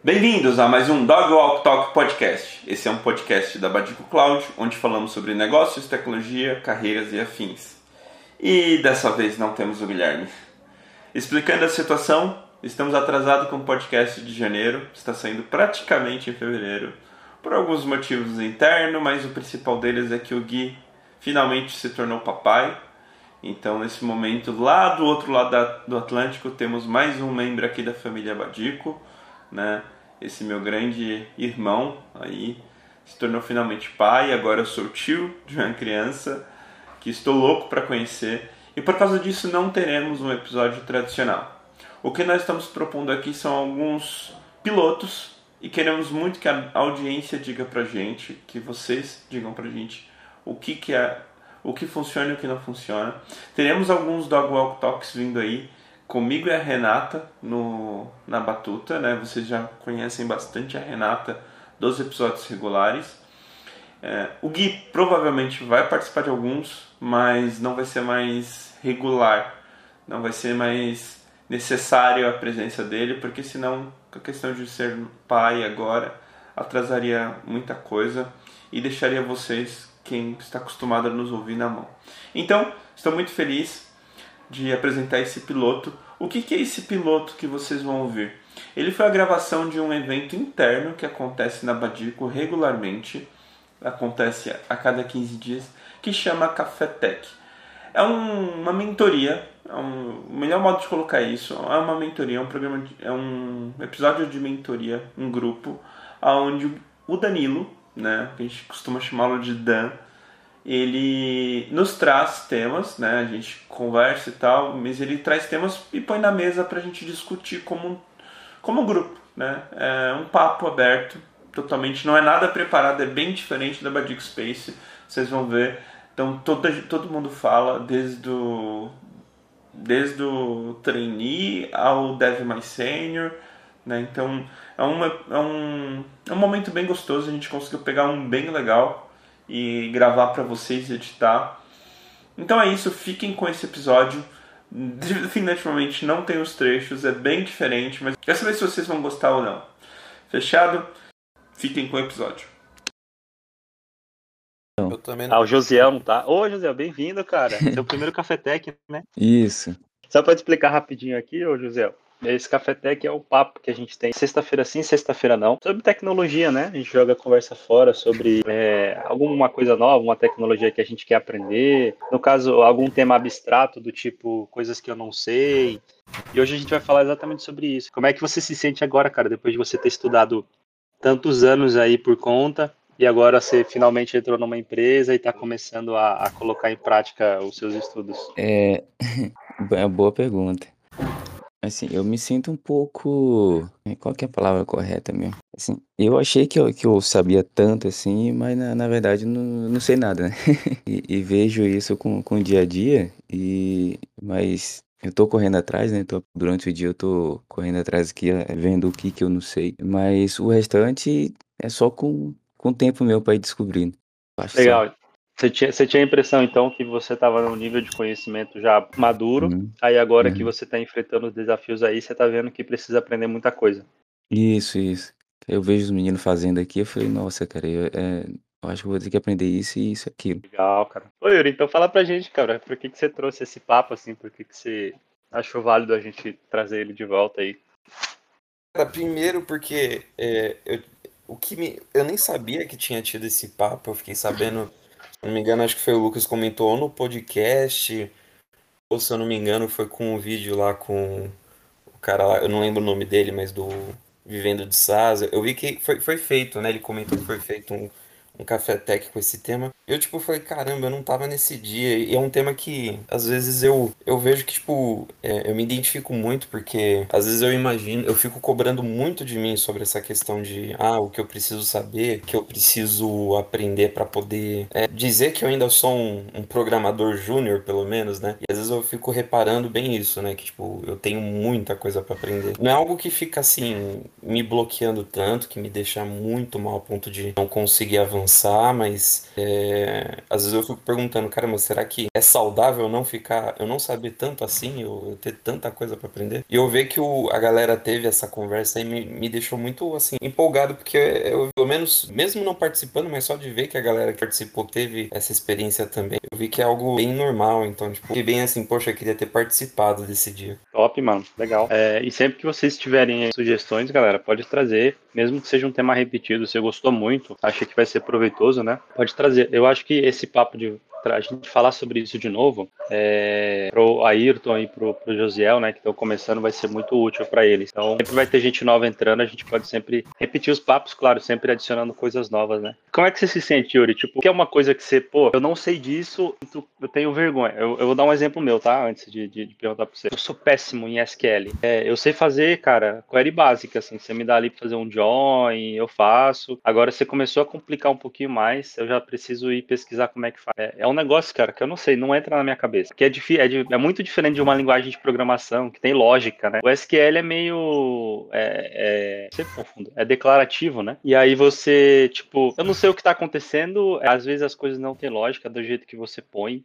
Bem-vindos a mais um Dog Walk Talk Podcast. Esse é um podcast da Badico Cloud, onde falamos sobre negócios, tecnologia, carreiras e afins. E dessa vez não temos o Guilherme. Explicando a situação, estamos atrasados com o podcast de janeiro, está saindo praticamente em fevereiro, por alguns motivos internos, mas o principal deles é que o Gui finalmente se tornou papai. Então, nesse momento, lá do outro lado do Atlântico, temos mais um membro aqui da família Badico né? Esse meu grande irmão aí se tornou finalmente pai, agora eu sou tio de uma criança que estou louco para conhecer e por causa disso não teremos um episódio tradicional. O que nós estamos propondo aqui são alguns pilotos e queremos muito que a audiência diga pra gente, que vocês digam pra gente o que, que é, o que funciona e o que não funciona. Teremos alguns Dog Walk Talks vindo aí comigo e a Renata no, na Batuta, né? Vocês já conhecem bastante a Renata dos episódios regulares. É, o Gui provavelmente vai participar de alguns, mas não vai ser mais regular, não vai ser mais necessário a presença dele, porque senão a questão de ser pai agora atrasaria muita coisa e deixaria vocês, quem está acostumado a nos ouvir, na mão. Então, estou muito feliz de apresentar esse piloto. O que, que é esse piloto que vocês vão ouvir? Ele foi a gravação de um evento interno que acontece na Badico regularmente, acontece a cada 15 dias, que chama Café Tech. É um, uma mentoria, é um, o melhor modo de colocar isso, é uma mentoria, é um programa, de, é um episódio de mentoria, um grupo, onde o Danilo, né, que a gente costuma chamá-lo de Dan, ele nos traz temas, né? A gente conversa e tal, mas ele traz temas e põe na mesa para a gente discutir como, como um grupo, né? É um papo aberto, totalmente, não é nada preparado, é bem diferente da Badic Space, vocês vão ver. Então todo, todo mundo fala, desde o, desde o trainee ao dev mais senior, né? Então é, uma, é, um, é um momento bem gostoso, a gente conseguiu pegar um bem legal e gravar para vocês, editar. Então é isso, fiquem com esse episódio. Definitivamente não tem os trechos, é bem diferente, mas quero saber se vocês vão gostar ou não. Fechado? Fiquem com o episódio. Eu também não. Ah, o Josiel, tá? Ô, Josiel, bem-vindo, cara. Seu primeiro Cafetec, né? Isso. Só para explicar rapidinho aqui, ô, Josiel. Esse Café Tech é o papo que a gente tem sexta-feira sim, sexta-feira não. Sobre tecnologia, né? A gente joga conversa fora sobre é, alguma coisa nova, uma tecnologia que a gente quer aprender. No caso, algum tema abstrato do tipo coisas que eu não sei. E hoje a gente vai falar exatamente sobre isso. Como é que você se sente agora, cara, depois de você ter estudado tantos anos aí por conta e agora você finalmente entrou numa empresa e está começando a, a, colocar em prática os seus estudos? É, é uma boa pergunta. Assim, eu me sinto um pouco. Eh, qual que é a palavra correta mesmo? Assim, eu achei que eu, que eu sabia tanto assim, mas na, na verdade não, não sei nada, né? E, e vejo isso com, com o dia a dia, e mas eu tô correndo atrás, né? Tô, durante o dia eu tô correndo atrás aqui, eh, vendo o que que eu não sei, mas o restante é só com, com o tempo meu para ir descobrindo. Legal. Você tinha, você tinha a impressão, então, que você estava num nível de conhecimento já maduro, uhum. aí agora uhum. que você está enfrentando os desafios aí, você está vendo que precisa aprender muita coisa. Isso, isso. Eu vejo os meninos fazendo aqui, eu falei, nossa, cara, eu, é, eu acho que vou ter que aprender isso e isso aquilo. Legal, cara. Ô, Yuri, então fala pra gente, cara, por que, que você trouxe esse papo, assim, por que, que você achou válido a gente trazer ele de volta aí? Cara, primeiro porque é, eu, o que me, eu nem sabia que tinha tido esse papo, eu fiquei sabendo se não me engano, acho que foi o Lucas comentou no podcast, ou se eu não me engano, foi com um vídeo lá com o cara lá, eu não lembro o nome dele, mas do Vivendo de Sasa. Eu vi que foi, foi feito, né? Ele comentou que foi feito um, um café tech com esse tema. Eu, tipo, falei, caramba, eu não tava nesse dia. E é um tema que, às vezes, eu, eu vejo que, tipo, é, eu me identifico muito, porque às vezes eu imagino, eu fico cobrando muito de mim sobre essa questão de, ah, o que eu preciso saber, que eu preciso aprender para poder é, dizer que eu ainda sou um, um programador júnior, pelo menos, né? E às vezes eu fico reparando bem isso, né? Que, tipo, eu tenho muita coisa para aprender. Não é algo que fica, assim, me bloqueando tanto, que me deixa muito mal a ponto de não conseguir avançar pensar, mas é, às vezes eu fico perguntando, caramba, será que é saudável não ficar, eu não saber tanto assim, eu, eu ter tanta coisa para aprender? E eu ver que o, a galera teve essa conversa aí me, me deixou muito assim empolgado, porque eu, pelo menos, mesmo não participando, mas só de ver que a galera que participou teve essa experiência também, eu vi que é algo bem normal, então, tipo, que bem assim, poxa, eu queria ter participado desse dia. Top, mano, legal. É, e sempre que vocês tiverem sugestões, galera, pode trazer, mesmo que seja um tema repetido, se gostou muito, acha que vai ser proveitoso, né? Pode trazer. Eu acho que esse papo de a gente falar sobre isso de novo, é, pro Ayrton e pro, pro Josiel, né, que estão começando, vai ser muito útil para eles. Então, sempre vai ter gente nova entrando, a gente pode sempre repetir os papos, claro, sempre adicionando coisas novas, né? Como é que você se sente, Yuri? Tipo, que é uma coisa que você, pô, eu não sei disso, eu tenho vergonha. Eu, eu vou dar um exemplo meu, tá? Antes de, de, de perguntar pra você. Eu sou péssimo em SQL. É, eu sei fazer, cara, query básica, assim. Você me dá ali pra fazer um join, eu faço. Agora, você começou a complicar um pouquinho mais, eu já preciso ir pesquisar como é que faz. É, é um negócio, cara, que eu não sei, não entra na minha cabeça. Que é, é, é muito diferente de uma linguagem de programação que tem lógica, né? O SQL é meio. É, é, sempre confundo. É declarativo, né? E aí você, tipo, eu não sei o que tá acontecendo, às vezes as coisas não têm lógica do jeito que você põe.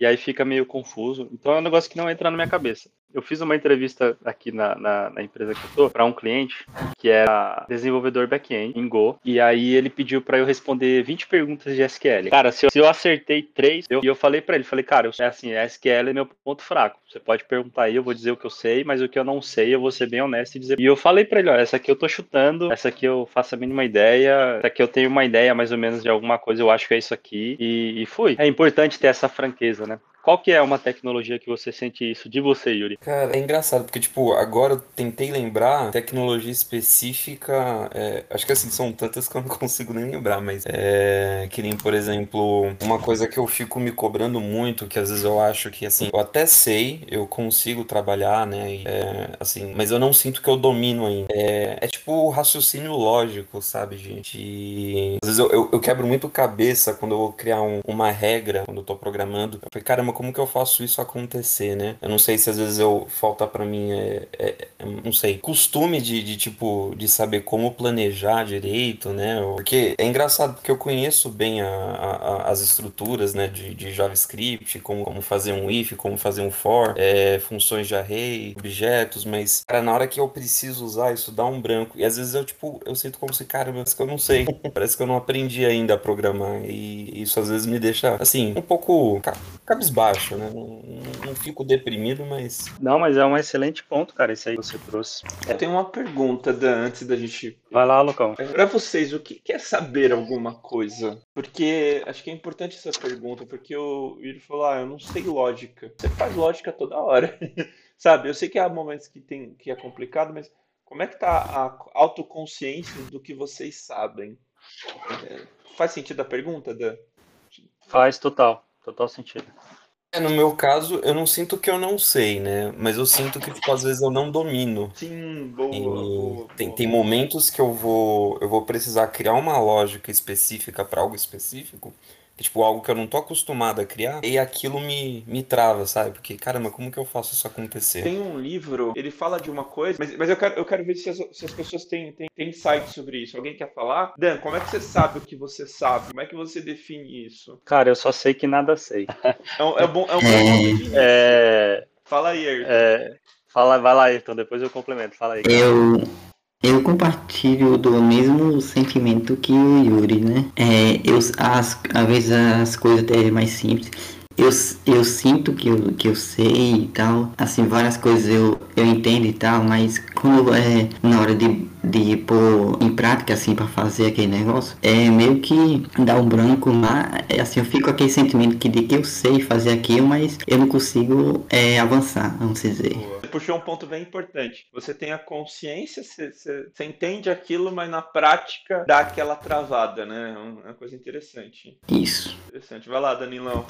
E aí fica meio confuso. Então é um negócio que não entra na minha cabeça. Eu fiz uma entrevista aqui na, na, na empresa que eu tô para um cliente que era desenvolvedor back-end em Go. E aí ele pediu para eu responder 20 perguntas de SQL. Cara, se eu, se eu acertei três, eu, e eu falei para ele, falei, cara, eu, é assim, SQL é meu ponto fraco. Você pode perguntar aí, eu vou dizer o que eu sei, mas o que eu não sei, eu vou ser bem honesto e dizer. E eu falei para ele, olha, essa aqui eu tô chutando, essa aqui eu faço a mínima ideia, essa aqui eu tenho uma ideia mais ou menos de alguma coisa, eu acho que é isso aqui. E, e fui. É importante ter essa franqueza, né? Qual que é uma tecnologia que você sente isso de você, Yuri? Cara, é engraçado, porque, tipo, agora eu tentei lembrar tecnologia específica. É, acho que assim, são tantas que eu não consigo nem lembrar, mas é. Que nem, por exemplo, uma coisa que eu fico me cobrando muito, que às vezes eu acho que, assim, eu até sei, eu consigo trabalhar, né? E, é, assim, mas eu não sinto que eu domino ainda. É, é tipo raciocínio lógico, sabe, gente? Às vezes eu, eu, eu quebro muito cabeça quando eu vou criar um, uma regra, quando eu tô programando. Eu falei, caramba, como que eu faço isso acontecer, né? Eu não sei se às vezes eu falta para mim, é, é, é, não sei, costume de, de, tipo, de saber como planejar direito, né? Porque é engraçado, porque eu conheço bem a, a, as estruturas, né, de, de JavaScript, como, como fazer um if, como fazer um for, é, funções de array, objetos, mas, cara, na hora que eu preciso usar isso, dá um branco. E às vezes eu, tipo, eu sinto como se, cara, parece que eu não sei. parece que eu não aprendi ainda a programar. E isso às vezes me deixa, assim, um pouco cabisbaixo baixo, né? Não, não, fico deprimido, mas. Não, mas é um excelente ponto, cara, isso aí que você trouxe. Eu tenho uma pergunta Dan, antes da gente. Vai lá, Lucão. Para vocês, o que é saber alguma coisa? Porque acho que é importante essa pergunta, porque o Yuri falou: ah, eu não sei lógica. Você faz lógica toda hora. Sabe? Eu sei que há momentos que, tem, que é complicado, mas como é que tá a autoconsciência do que vocês sabem? É, faz sentido a pergunta, Dan? Faz total, total sentido. É, no meu caso, eu não sinto que eu não sei, né? Mas eu sinto que, tipo, às vezes eu não domino. Sim, boa, boa, tem, boa. tem momentos que eu vou, eu vou precisar criar uma lógica específica para algo específico tipo, algo que eu não tô acostumado a criar, e aquilo me, me trava, sabe? Porque, caramba, como que eu faço isso acontecer? Tem um livro, ele fala de uma coisa, mas, mas eu, quero, eu quero ver se as, se as pessoas têm, têm, têm insight sobre isso. Alguém quer falar? Dan, como é que você sabe o que você sabe? Como é que você define isso? Cara, eu só sei que nada sei. É um, é bom, é um bom é... Fala aí, Ayrton. É... Fala, vai lá, Ayrton, depois eu complemento. Fala aí. Eu, eu compartilho do mesmo sentimento que o Yuri, né? É, eu, as, às vezes as coisas até mais simples. Eu, eu sinto que eu, que eu sei e tal, assim, várias coisas eu, eu entendo e tal, mas quando é na hora de, de pôr em prática, assim, para fazer aquele negócio, é meio que dá um branco lá, é, assim, eu fico com aquele sentimento que, de que eu sei fazer aquilo, mas eu não consigo é, avançar, vamos dizer. Você puxou um ponto bem importante. Você tem a consciência, você, você, você entende aquilo, mas na prática dá aquela travada, né? É uma coisa interessante. Isso. Interessante. Vai lá, Danilão.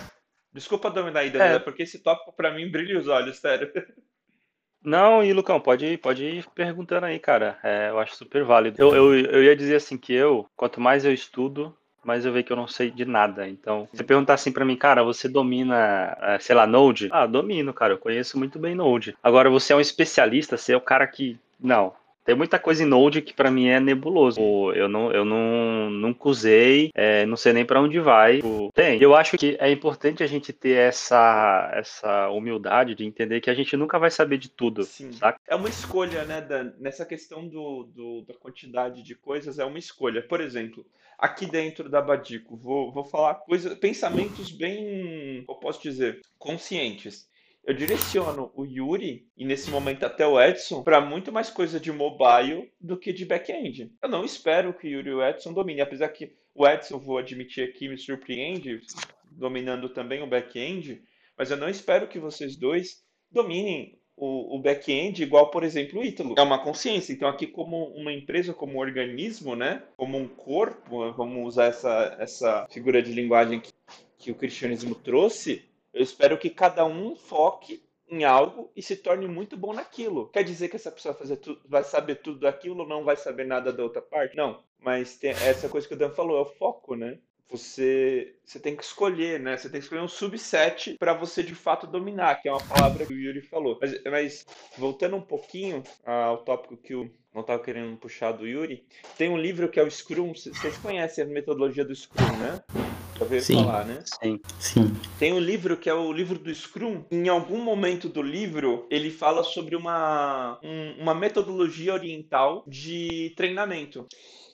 Desculpa dominar aí, Danila, é. porque esse tópico para mim brilha os olhos, sério. Não, e Lucão, pode ir, pode ir perguntando aí, cara. É, eu acho super válido. Eu, eu, eu ia dizer assim que eu, quanto mais eu estudo, mais eu vejo que eu não sei de nada. Então, se você perguntar assim para mim, cara, você domina, é, sei lá, Node? Ah, domino, cara, eu conheço muito bem Node. Agora, você é um especialista, você é o cara que. Não, Tem muita coisa em Node que para mim é nebuloso. Eu não, eu não nunca usei, é, não sei nem para onde vai. Tem. Eu acho que é importante a gente ter essa, essa humildade de entender que a gente nunca vai saber de tudo. Sim. Saca? É uma escolha, né, Dan? Nessa questão do, do, da quantidade de coisas, é uma escolha. Por exemplo, aqui dentro da Badico, vou, vou falar coisas, pensamentos bem, eu posso dizer, conscientes eu direciono o Yuri e nesse momento até o Edson para muito mais coisa de mobile do que de back-end. Eu não espero que o Yuri e o Edson dominem, apesar que o Edson, vou admitir aqui, me surpreende dominando também o back-end, mas eu não espero que vocês dois dominem o, o back-end igual, por exemplo, o Ítalo. É uma consciência. Então, aqui, como uma empresa, como um organismo, né? Como um corpo, vamos usar essa, essa figura de linguagem que, que o cristianismo trouxe, eu espero que cada um foque em algo e se torne muito bom naquilo. Quer dizer que essa pessoa vai, vai saber tudo daquilo não vai saber nada da outra parte? Não. Mas essa coisa que o Dan falou, é o foco, né? Você, você tem que escolher, né? Você tem que escolher um subset para você de fato dominar, que é uma palavra que o Yuri falou. Mas, mas voltando um pouquinho ao tópico que o não estava querendo puxar do Yuri, tem um livro que é o Scrum. Vocês conhecem a metodologia do Scrum, né? Já ouviram falar, né? Sim. Sim. Tem um livro que é o livro do Scrum. Em algum momento do livro, ele fala sobre uma, um, uma metodologia oriental de treinamento.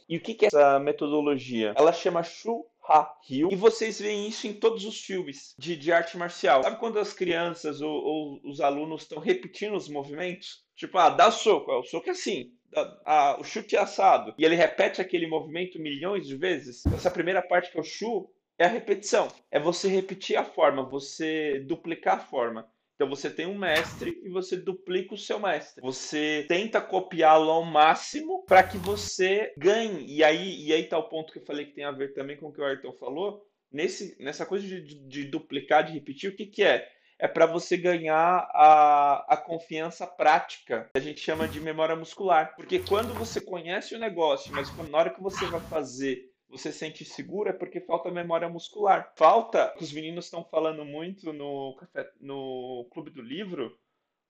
E o que, que é essa metodologia? Ela chama Shu Ha Ryu. E vocês veem isso em todos os filmes de, de arte marcial. Sabe quando as crianças ou, ou os alunos estão repetindo os movimentos? Tipo, ah, dá soco. O soco é assim. A, a, o chute é assado. E ele repete aquele movimento milhões de vezes. Essa primeira parte que é o Shu é a repetição. É você repetir a forma, você duplicar a forma. Então você tem um mestre e você duplica o seu mestre. Você tenta copiá-lo ao máximo para que você ganhe. E aí, e aí tá o ponto que eu falei que tem a ver também com o que o Ayrton falou. Nesse, nessa coisa de, de, duplicar, de repetir, o que, que é? É para você ganhar a, a confiança prática, a gente chama de memória muscular. Porque quando você conhece o negócio, mas na hora que você vai fazer você sente seguro é porque falta memória muscular. Falta, os meninos estão falando muito no, no Clube do Livro,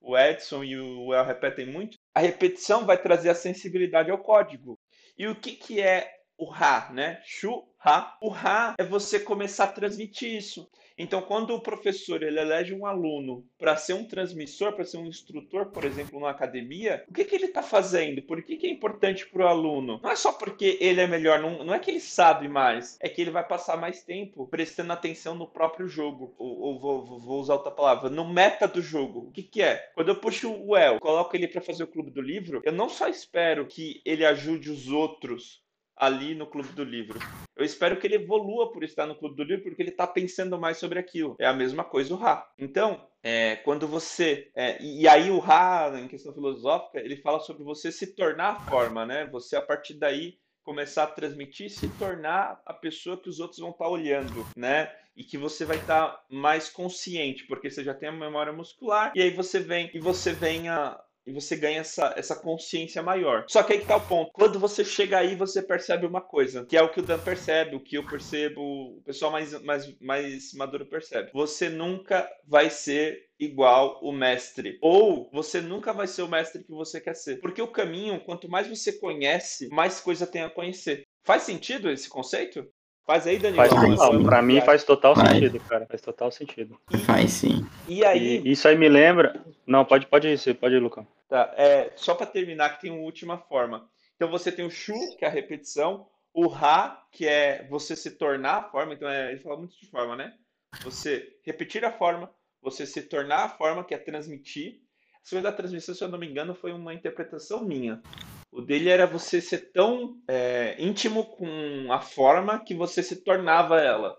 o Edson e o El repetem muito, a repetição vai trazer a sensibilidade ao código. E o que, que é o Ra, né? Shu, Ra. O Ra é você começar a transmitir isso. Então, quando o professor ele elege um aluno para ser um transmissor, para ser um instrutor, por exemplo, numa academia, o que, que ele está fazendo? Por que, que é importante para o aluno? Não é só porque ele é melhor, não, não é que ele sabe mais, é que ele vai passar mais tempo prestando atenção no próprio jogo. Ou, ou vou, vou, usar outra palavra, no meta do jogo. O que, que é? Quando eu puxo o El, coloco ele para fazer o clube do livro, eu não só espero que ele ajude os outros ali no Clube do Livro. Eu espero que ele evolua por estar no Clube do Livro, porque ele está pensando mais sobre aquilo. É a mesma coisa o Ra. Então, é, quando você. É, e aí o Ra, em questão filosófica, ele fala sobre você se tornar a forma, né? Você, a partir daí, começar a transmitir se tornar a pessoa que os outros vão estar tá olhando, né? E que você vai estar tá mais consciente, porque você já tem a memória muscular, e aí você vem e você vem a, e você ganha essa, essa consciência maior. Só que aí que tá o ponto. Quando você chega aí, você percebe uma coisa, que é o que o Dan percebe, o que eu percebo, o pessoal mais, mais, mais maduro percebe. Você nunca vai ser igual o mestre. Ou você nunca vai ser o mestre que você quer ser. Porque o caminho, quanto mais você conhece, mais coisa tem a conhecer. Faz sentido esse conceito? Faz aí, Daniel. Faz total, pra mim faz total faz. sentido, cara. Faz total sentido. E, faz sim. E aí. E isso aí me lembra. Não, pode, pode ir, pode ir, Lucão. Tá, é, só para terminar, que tem uma última forma. Então você tem o Shu, que é a repetição, o Ra, que é você se tornar a forma, então é, ele fala muito de forma, né? Você repetir a forma, você se tornar a forma, que é transmitir. A coisa da transmissão, se eu não me engano, foi uma interpretação minha. O dele era você ser tão é, íntimo com a forma que você se tornava ela.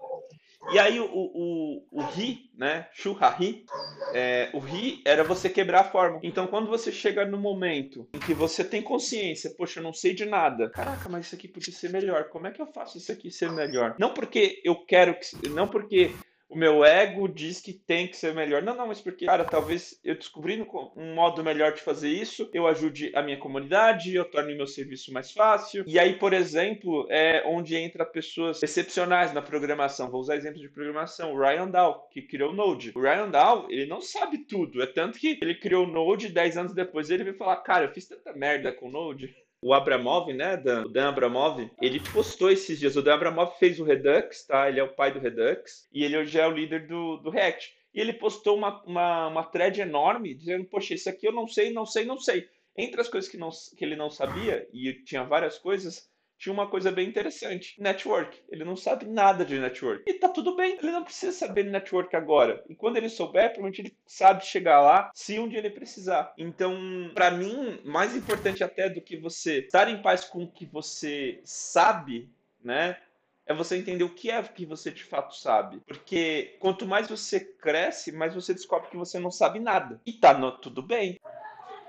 E aí o, o, o ri, né? Shuhahi, é, o ri era você quebrar a forma. Então quando você chega no momento em que você tem consciência, poxa, eu não sei de nada. Caraca, mas isso aqui podia ser melhor. Como é que eu faço isso aqui ser melhor? Não porque eu quero que. Não porque o meu ego diz que tem que ser melhor. Não, não, mas porque, cara, talvez eu descobrindo um modo melhor de fazer isso, eu ajude a minha comunidade, eu torne meu serviço mais fácil. E aí, por exemplo, é onde entra pessoas excepcionais na programação. Vou usar exemplo de programação. O Ryan Dow, que criou o Node. O Ryan Dow, ele não sabe tudo. É tanto que ele criou o Node 10 anos depois ele veio falar, cara, eu fiz tanta merda com o Node o Abramov, né, Dan, o Dan Abramov, ele postou esses dias. O Dan Abramov fez o Redux, tá? Ele é o pai do Redux e ele hoje é o líder do, do React. E ele postou uma, uma, uma thread enorme dizendo: Poxa, isso aqui eu não sei, não sei, não sei. Entre as coisas que, não, que ele não sabia, e tinha várias coisas, tinha uma coisa bem interessante: network. Ele não sabe nada de network. E tá tudo bem, ele não precisa saber network agora. E quando ele souber, provavelmente ele sabe chegar lá se um dia ele precisar. Então, para mim, mais importante até do que você estar em paz com o que você sabe, né? É você entender o que é que você de fato sabe. Porque quanto mais você cresce, mais você descobre que você não sabe nada. E tá no, tudo bem.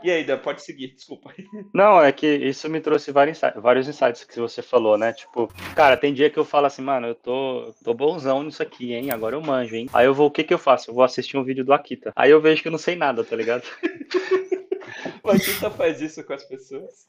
E aí, Dan, pode seguir, desculpa. Não, é que isso me trouxe vários, vários insights que você falou, né? Tipo, cara, tem dia que eu falo assim, mano, eu tô, tô bonzão nisso aqui, hein? Agora eu manjo, hein? Aí eu vou, o que que eu faço? Eu vou assistir um vídeo do Akita. Aí eu vejo que eu não sei nada, tá ligado? O Akita faz isso com as pessoas.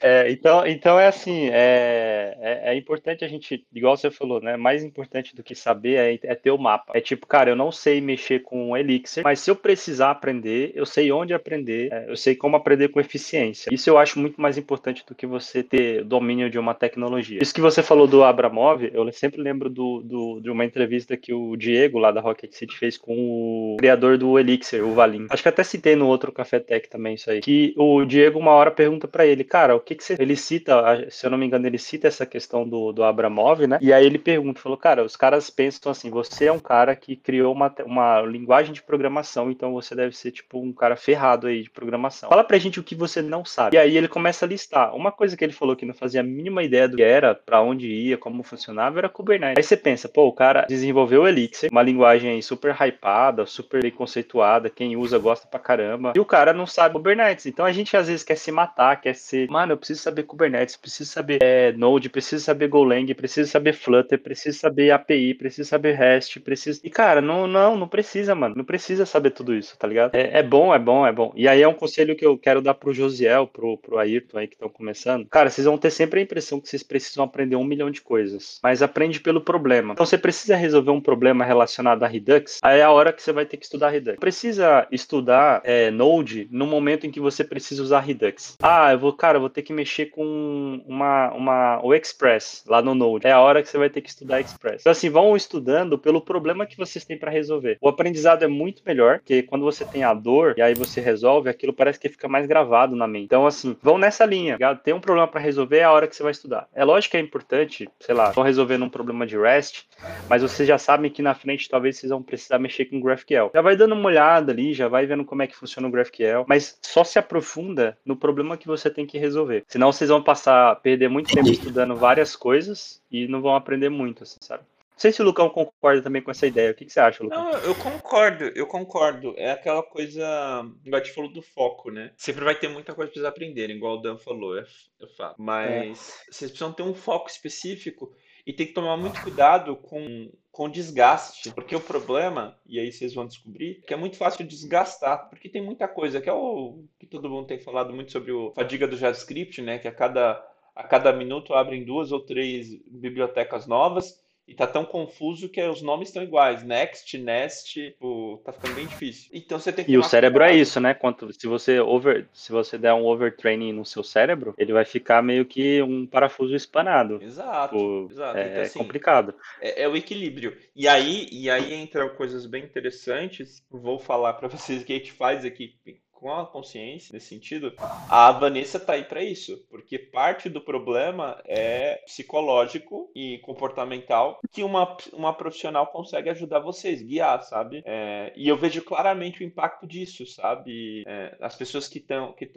É, então, então é assim, é, é, é, importante a gente, igual você falou, né? Mais importante do que saber é, é, ter o mapa. É tipo, cara, eu não sei mexer com Elixir, mas se eu precisar aprender, eu sei onde aprender, é, eu sei como aprender com eficiência. Isso eu acho muito mais importante do que você ter domínio de uma tecnologia. Isso que você falou do Abramov, eu sempre lembro do, do, de uma entrevista que o Diego, lá da Rocket City, fez com o criador do Elixir, o Valim. Acho que até citei no outro Café Tech também isso aí. Que o Diego, uma hora, pergunta para ele, cara, o que, que você. Ele cita, se eu não me engano, ele cita essa questão do, do Abramov, né? E aí ele pergunta, falou, cara, os caras pensam assim, você é um cara que criou uma, uma linguagem de programação, então você deve ser, tipo, um cara ferrado aí de programação. Fala pra gente o que você não sabe. E aí ele começa a listar. Uma coisa que ele falou que não fazia a mínima ideia do que era, para onde ia, como funcionava, era Kubernetes. Aí você pensa, pô, o cara desenvolveu o Elixir, uma linguagem super hypada, super conceituada, quem usa gosta pra caramba, e o cara não sabe Kubernetes. Então a gente às vezes quer se matar, quer ser, mano, eu preciso saber Kubernetes, preciso saber é, Node, preciso saber Golang, preciso saber Flutter, preciso saber API, preciso saber REST, preciso. E cara, não, não, não precisa, mano. Não precisa saber tudo isso, tá ligado? É, é bom, é bom, é bom. E aí é um conselho que eu quero dar pro Josiel, pro, pro Ayrton aí que estão começando. Cara, vocês vão ter sempre a impressão que vocês precisam aprender um milhão de coisas, mas aprende pelo problema. Então você precisa resolver um problema relacionado a Redux, aí é a hora que você vai ter que estudar Redux. Precisa estudar é, Node no momento em que você precisa usar Redux. Ah, eu vou, cara, eu vou ter que mexer com uma, uma, o Express lá no Node. É a hora que você vai ter que estudar Express. Então, assim, vão estudando pelo problema que vocês têm para resolver. O aprendizado é muito melhor, porque quando você tem a dor e aí você resolve, aquilo parece que fica mais gravado na mente. Então, assim, vão nessa linha. Tem um problema para resolver, é a hora que você vai estudar. É lógico que é importante, sei lá, estão resolvendo um problema de REST, mas vocês já sabem que na frente talvez vocês vão precisar mexer com GraphQL. Já vai dando uma olhada ali, já vai vendo como é que funciona o GraphQL, mas só se aprofunda no problema que você tem que resolver. Senão vocês vão passar, perder muito tempo estudando várias coisas e não vão aprender muito, assim, sabe? Não sei se o Lucão concorda também com essa ideia. O que, que você acha, Lucão? Não, eu concordo, eu concordo. É aquela coisa. O gente falou do foco, né? Sempre vai ter muita coisa pra vocês aprenderem, igual o Dan falou, é, é fato. Mas é. vocês precisam ter um foco específico e tem que tomar muito cuidado com, com desgaste, porque o problema, e aí vocês vão descobrir, que é muito fácil desgastar, porque tem muita coisa, que é o que todo mundo tem falado muito sobre o fadiga do JavaScript, né, que a cada, a cada minuto abrem duas ou três bibliotecas novas, e tá tão confuso que os nomes estão iguais. Next, Nest, tipo, tá ficando bem difícil. Então você tem que E o cérebro é isso, né? Quanto, se você over, se você der um overtraining no seu cérebro, ele vai ficar meio que um parafuso espanado. Exato. Tipo, exato. É, então, assim, complicado. É, é, o equilíbrio. E aí, e aí entram coisas bem interessantes. Vou falar para vocês o que a gente faz aqui com a consciência nesse sentido, a Vanessa tá aí para isso, porque parte do problema é psicológico e comportamental que uma, uma profissional consegue ajudar vocês, guiar, sabe? É, e eu vejo claramente o impacto disso, sabe? É, as pessoas que estão que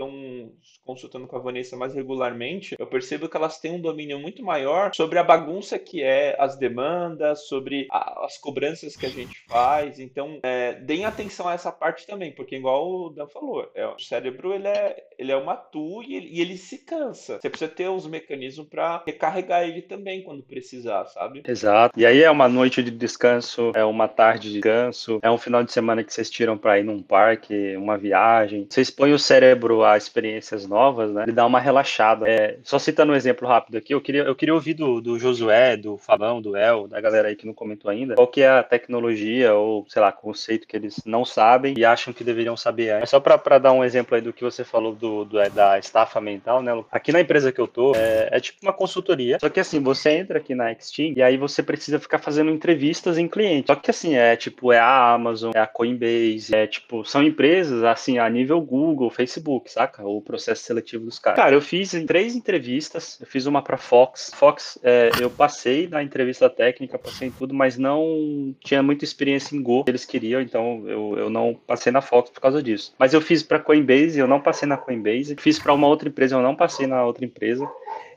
consultando com a Vanessa mais regularmente, eu percebo que elas têm um domínio muito maior sobre a bagunça que é as demandas, sobre a, as cobranças que a gente faz. Então, é, deem atenção a essa parte também, porque igual o Dan falou, é, o cérebro ele é, ele é uma tool e ele, e ele se cansa. Você precisa ter os mecanismos para recarregar ele também quando precisar, sabe? Exato. E aí é uma noite de descanso, é uma tarde de descanso, é um final de semana que vocês tiram para ir num parque, uma viagem. Vocês põem o cérebro a experiências novas, né? Ele dá uma relaxada. É, só citando um exemplo rápido aqui, eu queria, eu queria ouvir do, do Josué, do Fabão, do El, da galera aí que não comentou ainda, qual que é a tecnologia ou, sei lá, conceito que eles não sabem e acham que deveriam saber. É só para dar um exemplo aí do que você falou do, do, da estafa mental, né? Aqui na empresa que eu tô, é, é tipo uma consultoria, só que assim, você entra aqui na Xteam e aí você precisa ficar fazendo entrevistas em cliente. Só que assim, é tipo, é a Amazon, é a Coinbase, é tipo, são empresas assim, a nível Google, Facebook, saca? O processo seletivo dos caras. Cara, eu fiz três entrevistas, eu fiz uma para Fox. Fox, é, eu passei na entrevista técnica, passei em tudo, mas não tinha muita experiência em Go, eles queriam, então eu, eu não passei na Fox por causa disso. Mas eu fiz para Coinbase, eu não passei na Coinbase. Fiz para uma outra empresa, eu não passei na outra empresa.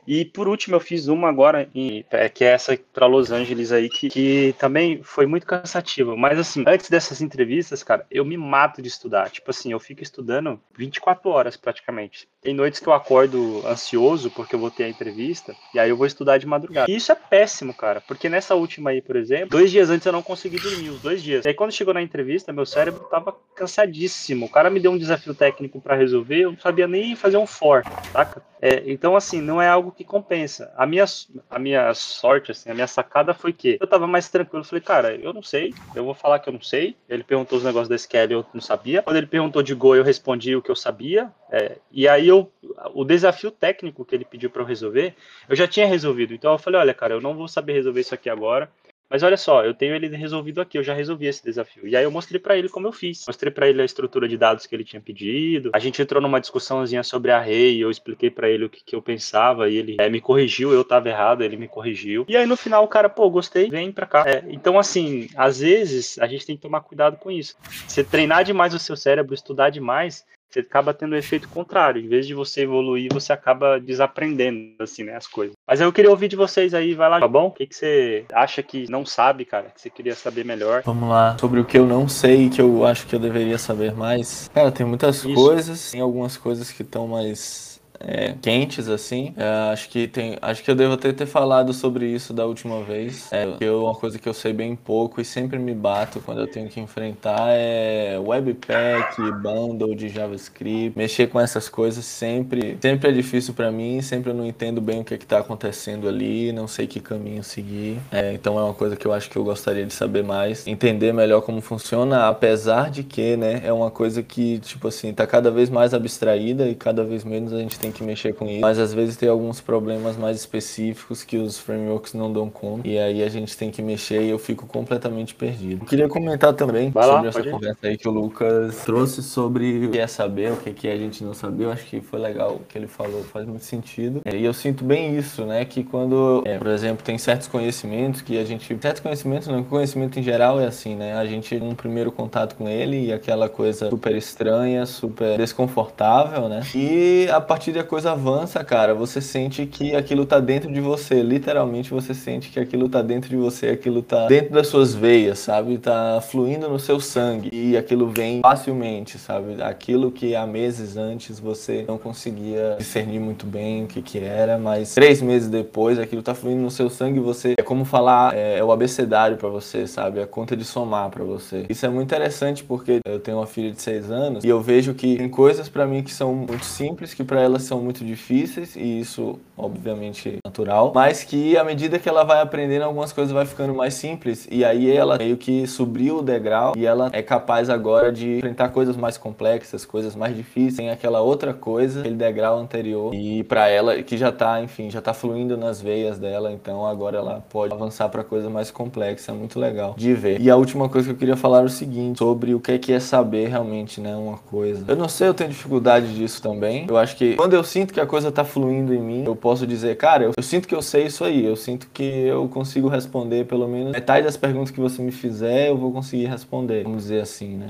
E por último, eu fiz uma agora, em, é, que é essa para Los Angeles aí, que, que também foi muito cansativa. Mas assim, antes dessas entrevistas, cara, eu me mato de estudar. Tipo assim, eu fico estudando 24 horas praticamente. Tem noites que eu acordo ansioso porque eu vou ter a entrevista, e aí eu vou estudar de madrugada. E isso é péssimo, cara, porque nessa última aí, por exemplo, dois dias antes eu não consegui dormir, os dois dias. E aí quando chegou na entrevista, meu cérebro tava cansadíssimo. O cara me deu um desafio técnico para resolver, eu não sabia nem fazer um for, saca? É, então, assim, não é algo que compensa. A minha, a minha sorte, assim, a minha sacada foi que eu tava mais tranquilo. Falei, cara, eu não sei, eu vou falar que eu não sei. Ele perguntou os negócios da SQL, eu não sabia. Quando ele perguntou de Go, eu respondi o que eu sabia. É, e aí eu, o desafio técnico que ele pediu para eu resolver, eu já tinha resolvido. Então eu falei, olha, cara, eu não vou saber resolver isso aqui agora. Mas olha só, eu tenho ele resolvido aqui, eu já resolvi esse desafio. E aí eu mostrei para ele como eu fiz. Mostrei para ele a estrutura de dados que ele tinha pedido. A gente entrou numa discussãozinha sobre a rei, eu expliquei para ele o que, que, eu pensava e ele é, me corrigiu, eu tava errado, ele me corrigiu. E aí no final o cara, pô, gostei, vem pra cá. É, então assim, às vezes a gente tem que tomar cuidado com isso. Você treinar demais o seu cérebro, estudar demais, você acaba tendo um efeito contrário. Em vez de você evoluir, você acaba desaprendendo, assim, né, as coisas. Mas eu queria ouvir de vocês aí, vai lá, tá bom? O que, que você acha que não sabe, cara, que você queria saber melhor? Vamos lá. Sobre o que eu não sei e que eu acho que eu deveria saber mais. Cara, tem muitas Isso. coisas, tem algumas coisas que estão mais é, quentes, assim. É, acho que tem. Acho que eu devo até ter falado sobre isso da última vez. É, eu, uma coisa que eu sei bem pouco e sempre me bato quando eu tenho que enfrentar é Webpack, bundle de JavaScript. Mexer com essas coisas sempre, sempre é difícil para mim, sempre eu não entendo bem o que, é está acontecendo ali, não sei que caminho seguir. É, então é uma coisa que eu acho que eu gostaria de saber mais, entender melhor como funciona, apesar de que, né, é uma coisa que, tipo assim, tá cada vez mais abstraída e cada vez menos a gente tem tem que mexer com isso. Mas às vezes tem alguns problemas mais específicos que os frameworks não dão conta. E aí a gente tem que mexer e eu fico completamente perdido. Eu queria comentar também Vai sobre lá, essa conversa aí que o Lucas trouxe sobre o que é saber, o que é a gente não saber. Eu acho que foi legal o que ele falou, faz muito sentido. E eu sinto bem isso, né? Que quando, é, por exemplo, tem certos conhecimentos que a gente. Certos conhecimentos, não, conhecimento em geral é assim, né? A gente um primeiro contato com ele e aquela coisa super estranha, super desconfortável, né? E a partir a coisa avança, cara, você sente que aquilo tá dentro de você. Literalmente você sente que aquilo tá dentro de você, aquilo tá dentro das suas veias, sabe? Tá fluindo no seu sangue. E aquilo vem facilmente, sabe? Aquilo que há meses antes você não conseguia discernir muito bem o que que era, mas três meses depois aquilo tá fluindo no seu sangue e você. É como falar, é, é o abecedário para você, sabe? É a conta de somar para você. Isso é muito interessante porque eu tenho uma filha de seis anos e eu vejo que tem coisas para mim que são muito simples que para elas são muito difíceis e isso obviamente natural, mas que à medida que ela vai aprendendo algumas coisas vai ficando mais simples e aí ela meio que subiu o degrau e ela é capaz agora de enfrentar coisas mais complexas, coisas mais difíceis, tem aquela outra coisa, aquele degrau anterior e para ela que já tá, enfim, já tá fluindo nas veias dela, então agora ela pode avançar para coisa mais complexa, é muito legal de ver. E a última coisa que eu queria falar é o seguinte, sobre o que é que é saber realmente, né, uma coisa. Eu não sei, eu tenho dificuldade disso também. Eu acho que quando eu sinto que a coisa tá fluindo em mim, eu posso dizer, cara, eu, eu, sinto que eu sei isso aí, eu sinto que eu consigo responder pelo menos metade das perguntas que você me fizer, eu vou conseguir responder, vamos dizer assim, né?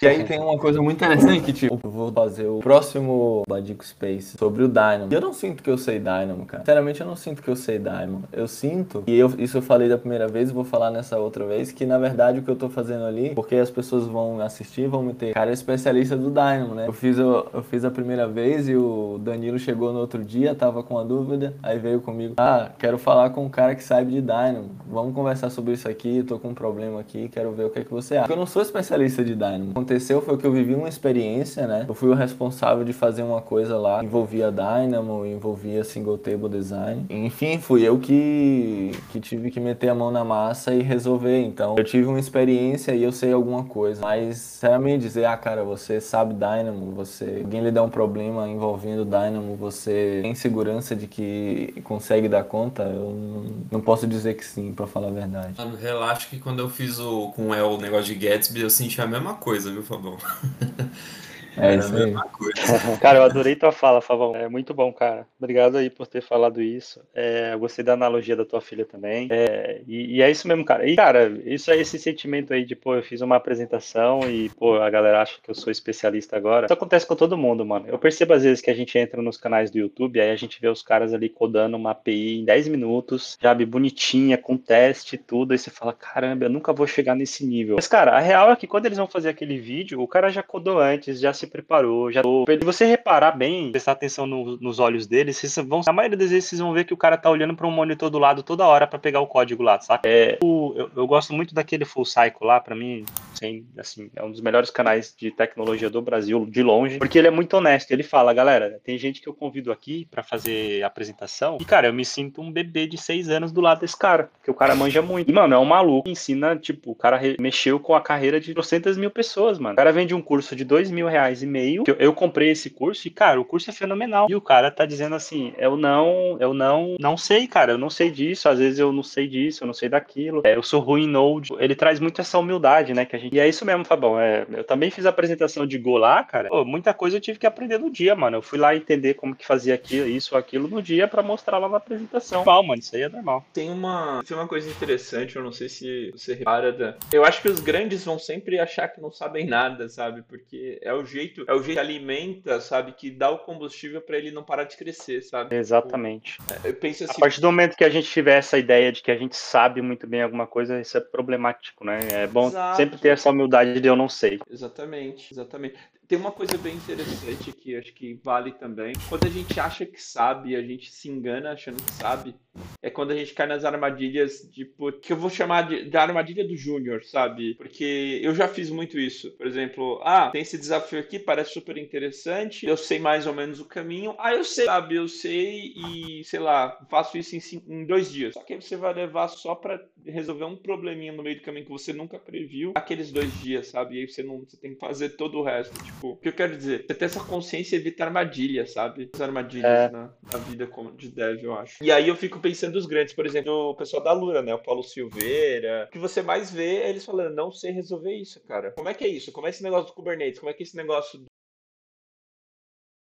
E aí tem uma coisa muito interessante que, tipo, eu vou fazer o próximo Badico Space sobre o Dynamo. E eu não sinto que eu sei Dynamo, cara. Sinceramente, eu não sinto que eu sei Dynamo. Eu sinto, e eu, isso eu falei da primeira vez vou falar nessa outra vez, que na verdade o que eu tô fazendo ali, porque as pessoas vão assistir, vão me ter cara é especialista do Dynamo, né? Eu fiz, eu, eu fiz a primeira vez e o Danilo chegou no outro dia, tava com uma dúvida, aí veio comigo, ah, quero falar com um cara que sabe de Dynamo. Vamos conversar sobre isso aqui, tô com um problema aqui, quero ver o que é que você acha. Eu não sou especialista de Dynamo. Aconteceu foi que eu vivi uma experiência, né? Eu fui o responsável de fazer uma coisa lá, envolvia Dynamo, envolvia Single Table Design. Enfim, fui eu que, que tive que meter a mão na massa e resolver. Então, eu tive uma experiência e eu sei alguma coisa. Mas, sinceramente, dizer, ah, cara, você sabe Dynamo, você... Alguém lhe dá um problema envolvendo Dynamo, você tem segurança de que consegue dar conta? Eu não, posso dizer que sim, para falar a verdade. Relaxa que quando eu fiz o, com o El o negócio de Gatsby, eu senti a mesma coisa, Fabão? É isso aí. cara, eu adorei tua fala, Favão. É muito bom, cara. Obrigado aí por ter falado isso. É, eu gostei da analogia da tua filha também. É, e, e, é isso mesmo, cara. E, cara, isso é esse sentimento aí de, pô, eu fiz uma apresentação e, pô, a galera acha que eu sou especialista agora. Isso acontece com todo mundo, mano. Eu percebo às vezes que a gente entra nos canais do YouTube, aí a gente vê os caras ali codando uma API em 10 minutos, sabe, bonitinha, com teste e tudo. Aí você fala, caramba, eu nunca vou chegar nesse nível. Mas, cara, a real é que quando eles vão fazer aquele vídeo, o cara já codou antes, já se preparou, já tô. Se você reparar bem, prestar atenção no, nos olhos dele, vocês vão. A maioria das vezes vocês vão ver que o cara tá olhando para um monitor do lado toda hora para pegar o código lá, saca? É, o, eu, eu, gosto muito daquele Full Cycle lá, para mim, sem, assim, é um dos melhores canais de tecnologia do Brasil, de longe, porque ele é muito honesto. Ele fala, galera, tem gente que eu convido aqui para fazer apresentação, e, cara, eu me sinto um bebê de seis anos do lado desse cara, porque o cara manja muito. E, mano, é um maluco ensina, tipo, o cara mexeu com a carreira de 200 mil pessoas, mano. O cara vende um curso de dois mil reais e meio. Eu, eu, comprei esse curso e, cara, o curso é fenomenal. E o cara tá dizendo assim: eu não, eu não, não sei, cara, eu não sei disso. Às vezes eu não sei disso, eu não sei daquilo. É, eu sou ruim Node. Ele traz muito essa humildade, né? Que a gente... E é isso mesmo, Fabão. É, eu também fiz a apresentação de Go lá, cara. Pô, muita coisa eu tive que aprender no dia, mano. Eu fui lá entender como que fazia aquilo, isso ou aquilo no dia para mostrar lá na apresentação. Normal, mano, isso aí é normal. Tem uma, tem uma coisa interessante, eu não sei se você repara. Da... Eu acho que os grandes vão sempre achar que não sabem nada, sabe? Porque é o jeito, é o jeito que alimenta, sabe? Que dá o combustível para ele não parar de crescer, sabe? Exatamente. Eu penso assim. A partir do momento que a gente tiver essa ideia de que a gente sabe muito bem alguma coisa, isso é problemático, né? É bom Exato. sempre ter essa humildade de eu não sei. Exatamente, exatamente. Tem uma coisa bem interessante que acho que vale também. Quando a gente acha que sabe, a gente se engana achando que sabe. É quando a gente cai nas armadilhas, tipo, que eu vou chamar de, de armadilha do Júnior, sabe? Porque eu já fiz muito isso. Por exemplo, ah, tem esse desafio aqui, parece super interessante, eu sei mais ou menos o caminho. Ah, eu sei, sabe? Eu sei e, sei lá, faço isso em, em dois dias. Só que aí você vai levar só pra resolver um probleminha no meio do caminho que você nunca previu aqueles dois dias, sabe? E aí você não você tem que fazer todo o resto. Tipo, o que eu quero dizer? Você ter essa consciência evita armadilhas, sabe? As armadilhas é. na, na, vida de dev, eu acho. E aí eu fico pensando os grandes, por exemplo, o pessoal da Lura, né? O Paulo Silveira. O que você mais vê é eles falando, não sei resolver isso, cara. Como é que é isso? Como é esse negócio do Kubernetes? Como é que é esse negócio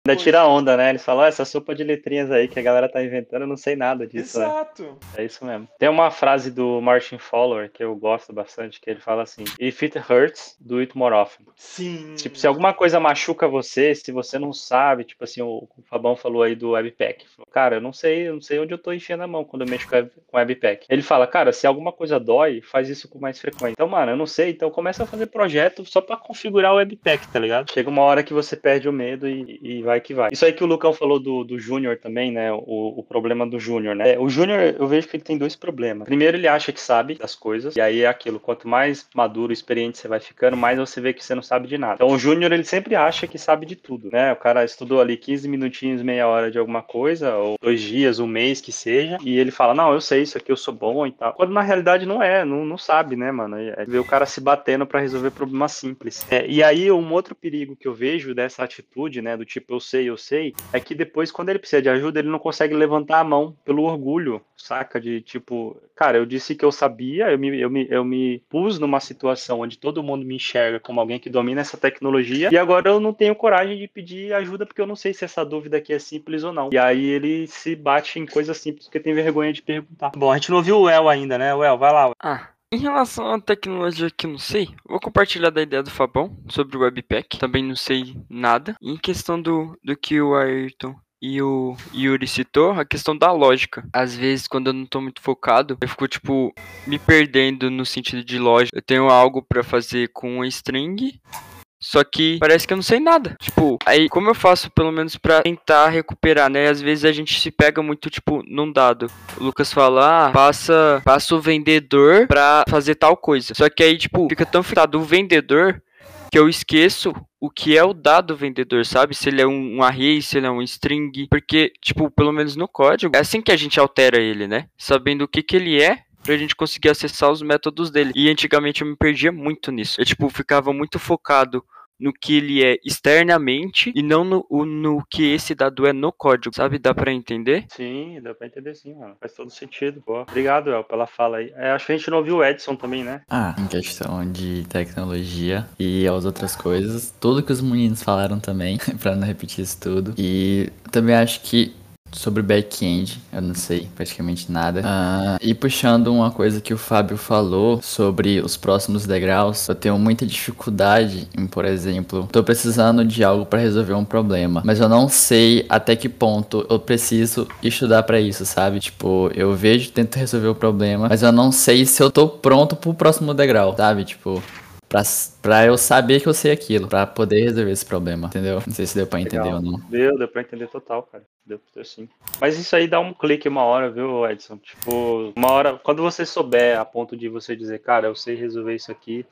Ainda tira onda, né? Eles falam, oh, essa sopa de letrinhas aí que a galera tá inventando, eu não sei nada disso. Né? Exato. Né? É isso mesmo. Tem uma frase do Martin Fowler que eu gosto bastante, que ele fala assim: If it hurts, do it more often. Sim. Tipo, se alguma coisa machuca você, se você não sabe, tipo assim, o, Fabão falou aí do Webpack. Falou, cara, eu não sei, eu não sei onde eu tô enchendo a mão quando eu mexo com Webpack. Ele fala, cara, se alguma coisa dói, faz isso com mais frequência. Então, mano, eu não sei, então começa a fazer projeto só para configurar o Webpack, tá ligado? Chega uma hora que você perde o medo e, e vai que vai. Isso aí que o Lucão falou do, do Júnior também, né? O, o problema do Júnior, né? O Júnior, eu vejo que ele tem dois problemas. Primeiro, ele acha que sabe das coisas, e aí é aquilo, quanto mais maduro, experiente você vai ficando, mais você vê que você não sabe de nada. Então, o Júnior, ele sempre acha que sabe de tudo, né? O cara estudou ali 15 minutinhos, meia hora de alguma coisa, ou dois dias, um mês que seja, e ele fala, não, eu sei isso aqui, eu sou bom e tal. Quando na realidade não é, não, não sabe, né, mano? É ver o cara se batendo para resolver problemas simples. É, e aí, um outro perigo que eu vejo dessa atitude, né, do tipo, eu sei, eu sei, é que depois, quando ele precisa de ajuda, ele não consegue levantar a mão pelo orgulho, saca? De tipo, cara, eu disse que eu sabia, eu me, eu me, eu me pus numa situação onde todo mundo me enxerga como alguém que domina essa tecnologia, e agora eu não tenho coragem de pedir ajuda porque eu não sei se essa dúvida aqui é simples ou não. E aí ele se bate em coisas simples porque tem vergonha de perguntar. Bom, a gente não viu o El ainda, né? O El, vai lá. Ah, Em relação à tecnologia que não sei, vou compartilhar da ideia do Fabão sobre o Webpack. Também não sei nada. em questão do, do que o Ayrton e o Yuri citou, a questão da lógica. Às vezes, quando eu não tô muito focado, eu fico, tipo, me perdendo no sentido de lógica. Eu tenho algo para fazer com uma string só que parece que eu não sei nada. Tipo, aí como eu faço pelo menos para tentar recuperar, né? Às vezes a gente se pega muito tipo num dado. O Lucas fala: "Ah, passa, passa o vendedor para fazer tal coisa". Só que aí tipo, fica tão fixado o vendedor que eu esqueço o que é o dado vendedor, sabe? Se ele é um, um array, se ele é um string, porque tipo, pelo menos no código, é assim que a gente altera ele, né? Sabendo o que que ele é pra gente conseguir acessar os métodos dele. E antigamente eu me perdia muito nisso. Eu, tipo, ficava muito focado no que ele é externamente e não no, no que esse dado é no código, sabe? Dá para entender? Sim, dá pra entender sim, mano. Faz todo sentido. Boa. Obrigado, El, pela fala aí. É, acho que a gente não ouviu o Edson também, né? Ah, em questão de tecnologia e as outras coisas, tudo que os meninos falaram também, para não repetir isso tudo. E também acho que Sobre back-end, eu não sei praticamente nada. Uh, e puxando uma coisa que o Fábio falou sobre os próximos degraus, eu tenho muita dificuldade em, por exemplo, tô precisando de algo para resolver um problema, mas eu não sei até que ponto eu preciso estudar para isso, sabe? Tipo, eu vejo, tento resolver o problema, mas eu não sei se eu tô pronto pro próximo degrau, sabe? Tipo, Pra, pra eu saber que eu sei aquilo, pra poder resolver esse problema, entendeu? Não sei se deu pra entender Legal. ou não. Deu, deu pra entender total, cara. Deu, deu sim. Mas isso aí dá um clique uma hora, viu, Edson? Tipo, uma hora, quando você souber a ponto de você dizer, cara, eu sei resolver isso aqui,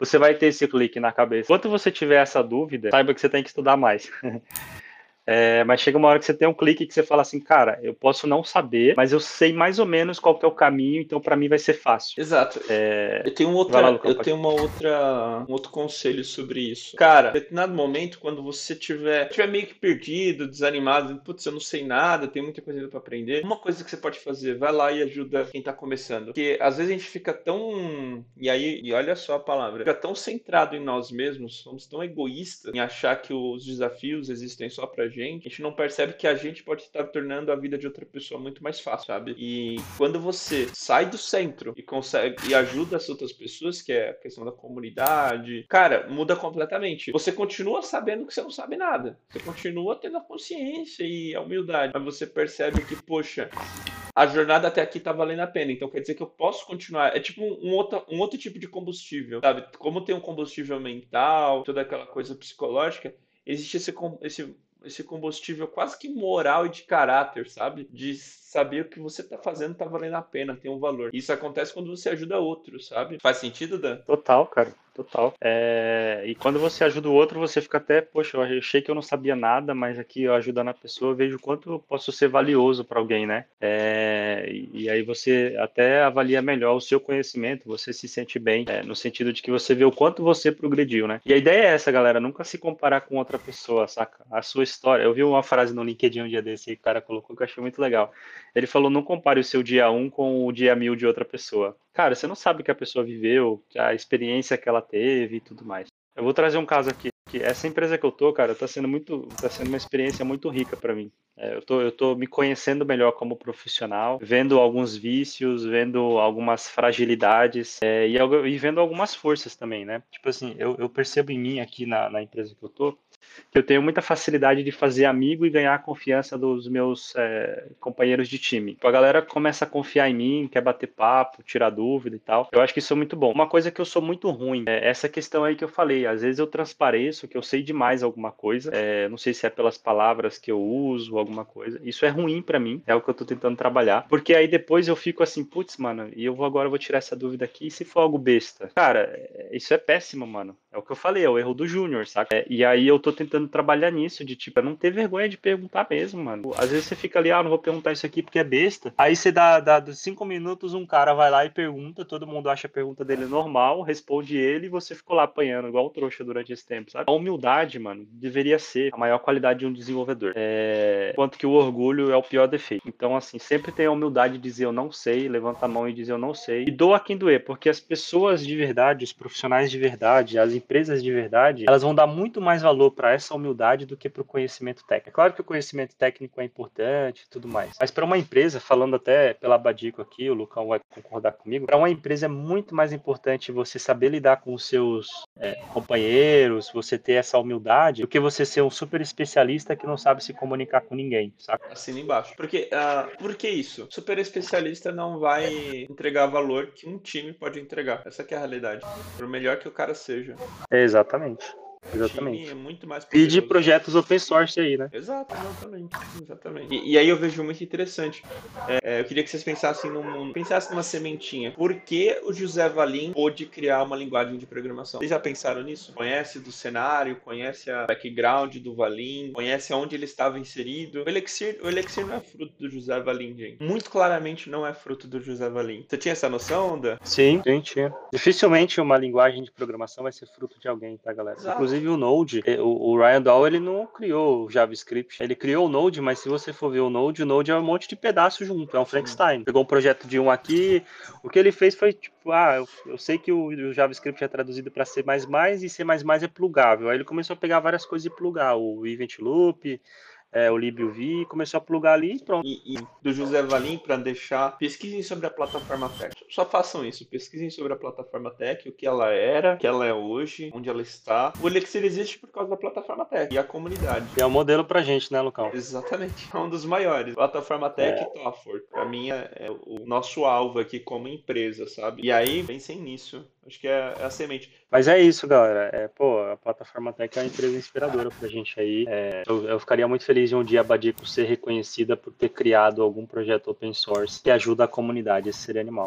você vai ter esse clique na cabeça. Enquanto você tiver essa dúvida, saiba que você tem que estudar mais. É, mas chega uma hora que você tem um clique que você fala assim, cara, eu posso não saber, mas eu sei mais ou menos qual que é o caminho, então para mim vai ser fácil. Exato. É... Eu tenho, um outra, lá, eu tenho uma outra, um outro conselho sobre isso. Cara, em determinado momento, quando você tiver, tiver meio que perdido, desanimado, putz, eu não sei nada, tem muita coisa ainda pra aprender, uma coisa que você pode fazer, vai lá e ajuda quem tá começando. Porque às vezes a gente fica tão. E aí, e olha só a palavra, fica tão centrado em nós mesmos, somos tão egoístas em achar que os desafios existem só pra gente gente, a gente não percebe que a gente pode estar tornando a vida de outra pessoa muito mais fácil, sabe? E quando você sai do centro e consegue e ajuda as outras pessoas, que é a questão da comunidade, cara, muda completamente. Você continua sabendo que você não sabe nada. Você continua tendo a consciência e a humildade, mas você percebe que, poxa, a jornada até aqui tá valendo a pena. Então quer dizer que eu posso continuar. É tipo um, outro, um outro tipo de combustível, sabe? Como tem um combustível mental, toda aquela coisa psicológica, existe esse, esse esse combustível quase que moral e de caráter, sabe? De saber o que você tá fazendo tá valendo a pena, tem um valor. Isso acontece quando você ajuda outros, sabe? Faz sentido, Dan? Total, cara. Total. É... E quando você ajuda o outro, você fica até, poxa, eu achei que eu não sabia nada, mas aqui eu ajudando a pessoa, eu vejo o quanto eu posso ser valioso para alguém, né? É... E aí você até avalia melhor o seu conhecimento, você se sente bem, é, no sentido de que você vê o quanto você progrediu, né? E a ideia é essa, galera, nunca se comparar com outra pessoa, saca? A sua história. Eu vi uma frase no LinkedIn um dia desse que o cara colocou que eu achei muito legal. Ele falou: não compare o seu dia 1 com o dia 1000 de outra pessoa. Cara, você não sabe o que a pessoa viveu, a experiência que ela teve e tudo mais. Eu vou trazer um caso aqui. Que essa empresa que eu tô, cara, tá sendo muito, tá sendo uma experiência muito rica para mim. É, eu, tô, eu tô me conhecendo melhor como profissional, vendo alguns vícios, vendo algumas fragilidades é, e, e, vendo algumas forças também, né? Tipo assim, eu, eu percebo em mim aqui na, na empresa que eu tô, que eu tenho muita facilidade de fazer amigo e ganhar a confiança dos meus é, companheiros de time. Tipo, a galera começa a confiar em mim, quer bater papo, tirar dúvida e tal. Eu acho que isso é muito bom. Uma coisa que eu sou muito ruim é essa questão aí que eu falei. Às vezes eu transpareço que eu sei demais alguma coisa. É, não sei se é pelas palavras que eu uso, alguma coisa. Isso é ruim para mim. É o que eu tô tentando trabalhar. Porque aí depois eu fico assim, putz, mano, e eu vou agora vou tirar essa dúvida aqui. E se for algo besta? Cara, é, isso é péssimo, mano. É o que eu falei, é o erro do Júnior, saca? É, e aí eu tô tentando trabalhar nisso, de tipo, não ter vergonha de perguntar mesmo, mano. Às vezes você fica ali, ah, não vou perguntar isso aqui porque é besta. Aí você dá, dá cinco minutos, um cara vai lá e pergunta, todo mundo acha a pergunta dele normal, responde ele e você ficou lá apanhando, igual um trouxa durante esse tempo, sabe? A humildade, mano, deveria ser a maior qualidade de um desenvolvedor. É... Quanto que o orgulho é o pior defeito. Então, assim, sempre tem a humildade de dizer eu não sei, levanta a mão e dizer eu não sei. E doa quem doer, porque as pessoas de verdade, os profissionais de verdade, as empresas de verdade, elas vão dar muito mais valor para essa humildade do que para o conhecimento técnico. É claro que o conhecimento técnico é importante e tudo mais, mas para uma empresa, falando até pela Badico aqui, o Lucão vai concordar comigo, para uma empresa é muito mais importante você saber lidar com os seus é, companheiros, você ter essa humildade, do que você ser um super especialista que não sabe se comunicar com ninguém, sabe? Assina embaixo. Porque, uh, por que isso? Super especialista não vai entregar valor que um time pode entregar. Essa é a realidade. Por melhor que o cara seja. Exatamente. Exatamente. É muito mais e de projetos open source aí, né? Exato, exatamente. exatamente. E, e aí eu vejo muito interessante. É, é, eu queria que vocês pensassem num, pensassem numa sementinha. Por que o José Valim pôde criar uma linguagem de programação? Vocês já pensaram nisso? Conhece do cenário, conhece a background do Valim, conhece aonde ele estava inserido. O Elixir, o Elixir não é fruto do José Valim, gente. Muito claramente não é fruto do José Valim. Você tinha essa noção, Onda? Sim, sim, tinha. Dificilmente uma linguagem de programação vai ser fruto de alguém, tá, galera? Exato. Inclusive o Node, eh, o, Ryan Dahl, ele não criou o JavaScript. Ele criou o Node, mas se você for ver o Node, o Node é um monte de pedaço junto, é um Frankenstein. Pegou um projeto de um aqui, o que ele fez foi tipo, ah, eu, eu sei que o, o, JavaScript é traduzido para C++ e C++ é plugável. Aí ele começou a pegar várias coisas e plugar, o Event Loop, é, o LibUV, começou a plugar ali e pronto. E, e do José Valim para deixar, pesquisem sobre a plataforma Tech. Só façam isso, pesquisem sobre a plataforma Tech, o que ela era, o que ela é hoje, onde ela está. O Elixir existe por causa da plataforma Tech e a comunidade. E é um modelo pra gente, né, Lucão? Exatamente. É um dos maiores. Plataforma Tech é. e Tofford. Pra mim é, é o nosso alvo aqui como empresa, sabe? E aí, pensem nisso. Acho que é, é, a semente. Mas é isso, galera. É, pô, a plataforma Tech é uma empresa inspiradora pra gente aí. É, eu, eu, ficaria muito feliz de um dia a Badico ser reconhecida por ter criado algum projeto open source que ajuda a comunidade. Esse seria animal.